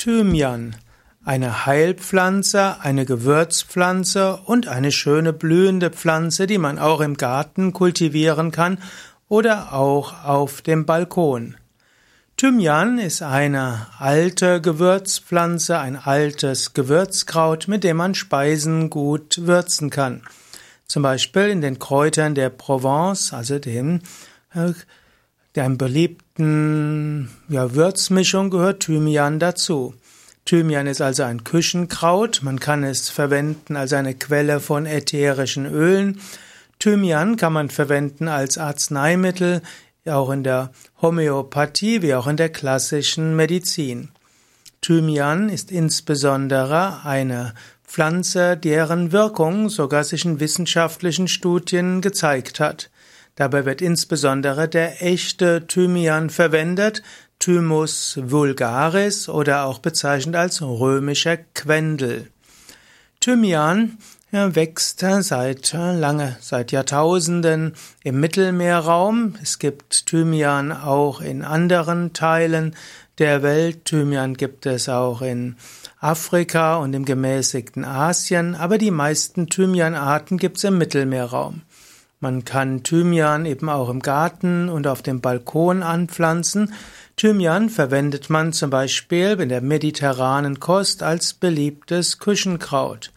Thymian, eine Heilpflanze, eine Gewürzpflanze und eine schöne blühende Pflanze, die man auch im Garten kultivieren kann oder auch auf dem Balkon. Thymian ist eine alte Gewürzpflanze, ein altes Gewürzkraut, mit dem man Speisen gut würzen kann. Zum Beispiel in den Kräutern der Provence, also dem, äh, der beliebten ja, Würzmischung gehört Thymian dazu. Thymian ist also ein Küchenkraut, man kann es verwenden als eine Quelle von ätherischen Ölen. Thymian kann man verwenden als Arzneimittel auch in der Homöopathie wie auch in der klassischen Medizin. Thymian ist insbesondere eine Pflanze, deren Wirkung sogar sich in wissenschaftlichen Studien gezeigt hat. Dabei wird insbesondere der echte Thymian verwendet, Thymus vulgaris oder auch bezeichnet als römischer Quendel. Thymian wächst seit lange, seit Jahrtausenden im Mittelmeerraum. Es gibt Thymian auch in anderen Teilen der Welt. Thymian gibt es auch in Afrika und im gemäßigten Asien, aber die meisten Thymianarten gibt es im Mittelmeerraum. Man kann Thymian eben auch im Garten und auf dem Balkon anpflanzen. Thymian verwendet man zum Beispiel in der mediterranen Kost als beliebtes Küchenkraut.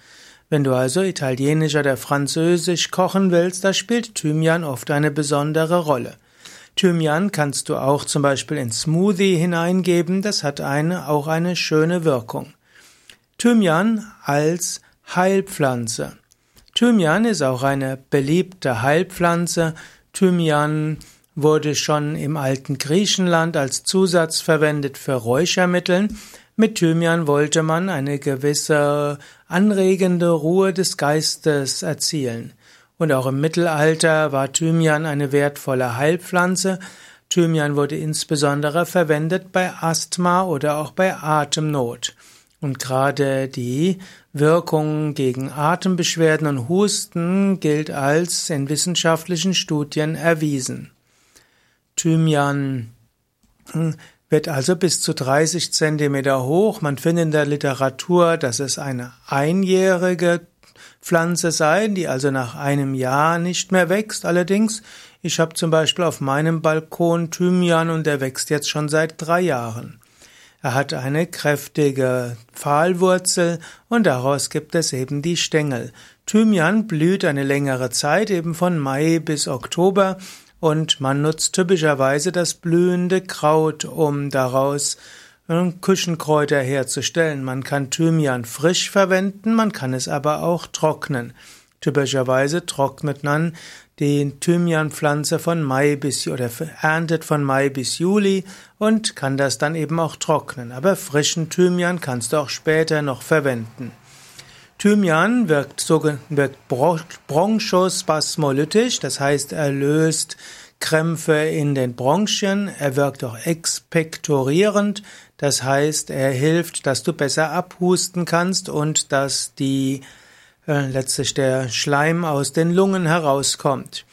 Wenn du also italienisch oder französisch kochen willst, da spielt Thymian oft eine besondere Rolle. Thymian kannst du auch zum Beispiel in Smoothie hineingeben, das hat eine, auch eine schöne Wirkung. Thymian als Heilpflanze. Thymian ist auch eine beliebte Heilpflanze. Thymian wurde schon im alten Griechenland als Zusatz verwendet für Räuchermitteln. Mit Thymian wollte man eine gewisse anregende Ruhe des Geistes erzielen. Und auch im Mittelalter war Thymian eine wertvolle Heilpflanze. Thymian wurde insbesondere verwendet bei Asthma oder auch bei Atemnot. Und gerade die Wirkung gegen Atembeschwerden und Husten gilt als in wissenschaftlichen Studien erwiesen. Thymian hm, wird also bis zu 30 Zentimeter hoch. Man findet in der Literatur, dass es eine einjährige Pflanze sei, die also nach einem Jahr nicht mehr wächst. Allerdings, ich habe zum Beispiel auf meinem Balkon Thymian und der wächst jetzt schon seit drei Jahren. Er hat eine kräftige Pfahlwurzel und daraus gibt es eben die Stängel. Thymian blüht eine längere Zeit, eben von Mai bis Oktober und man nutzt typischerweise das blühende Kraut, um daraus äh, Küchenkräuter herzustellen. Man kann Thymian frisch verwenden, man kann es aber auch trocknen. Typischerweise trocknet man die Thymianpflanze von Mai bis oder erntet von Mai bis Juli und kann das dann eben auch trocknen. Aber frischen Thymian kannst du auch später noch verwenden. Thymian wirkt, so, wirkt bronchospasmolytisch, das heißt, er löst Krämpfe in den Bronchien, er wirkt auch expektorierend, das heißt, er hilft, dass du besser abhusten kannst und dass die äh, letztlich der Schleim aus den Lungen herauskommt.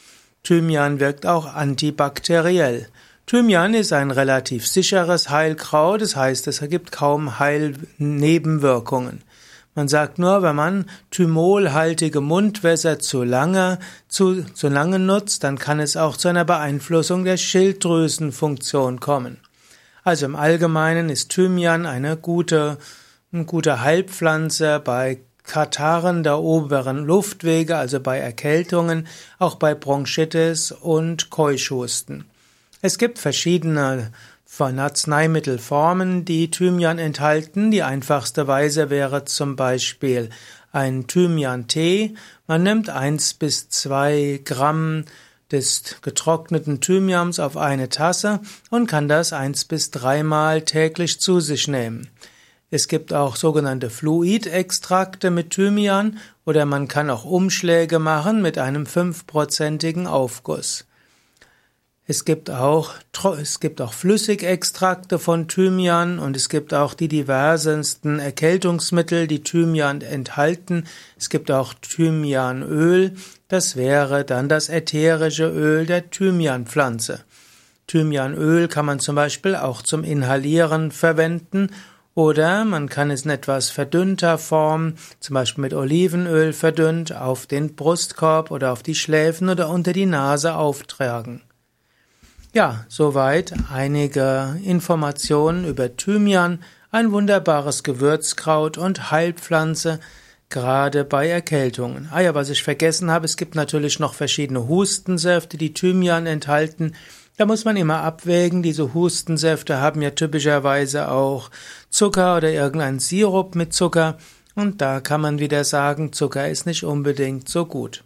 Thymian wirkt auch antibakteriell. Thymian ist ein relativ sicheres Heilkraut, das heißt, es ergibt kaum Heilnebenwirkungen. Man sagt nur, wenn man thymolhaltige Mundwässer zu lange, zu, zu lange nutzt, dann kann es auch zu einer Beeinflussung der Schilddrüsenfunktion kommen. Also im Allgemeinen ist Thymian eine gute, eine gute Heilpflanze bei Kataren der oberen Luftwege, also bei Erkältungen, auch bei Bronchitis und Keuschhusten. Es gibt verschiedene von Arzneimittelformen, die Thymian enthalten. Die einfachste Weise wäre zum Beispiel ein Thymian-Tee. Man nimmt eins bis zwei Gramm des getrockneten Thymians auf eine Tasse und kann das eins bis dreimal täglich zu sich nehmen. Es gibt auch sogenannte Fluidextrakte mit Thymian oder man kann auch Umschläge machen mit einem fünfprozentigen Aufguss. Es gibt auch, es gibt auch Flüssigextrakte von Thymian und es gibt auch die diversesten Erkältungsmittel, die Thymian enthalten. Es gibt auch Thymianöl. Das wäre dann das ätherische Öl der Thymianpflanze. Thymianöl kann man zum Beispiel auch zum Inhalieren verwenden Oder man kann es in etwas verdünnter Form, zum Beispiel mit Olivenöl verdünnt, auf den Brustkorb oder auf die Schläfen oder unter die Nase auftragen. Ja, soweit einige Informationen über Thymian, ein wunderbares Gewürzkraut und Heilpflanze, gerade bei Erkältungen. Ah ja, was ich vergessen habe, es gibt natürlich noch verschiedene Hustensäfte, die Thymian enthalten. Da muss man immer abwägen, diese Hustensäfte haben ja typischerweise auch Zucker oder irgendein Sirup mit Zucker und da kann man wieder sagen, Zucker ist nicht unbedingt so gut.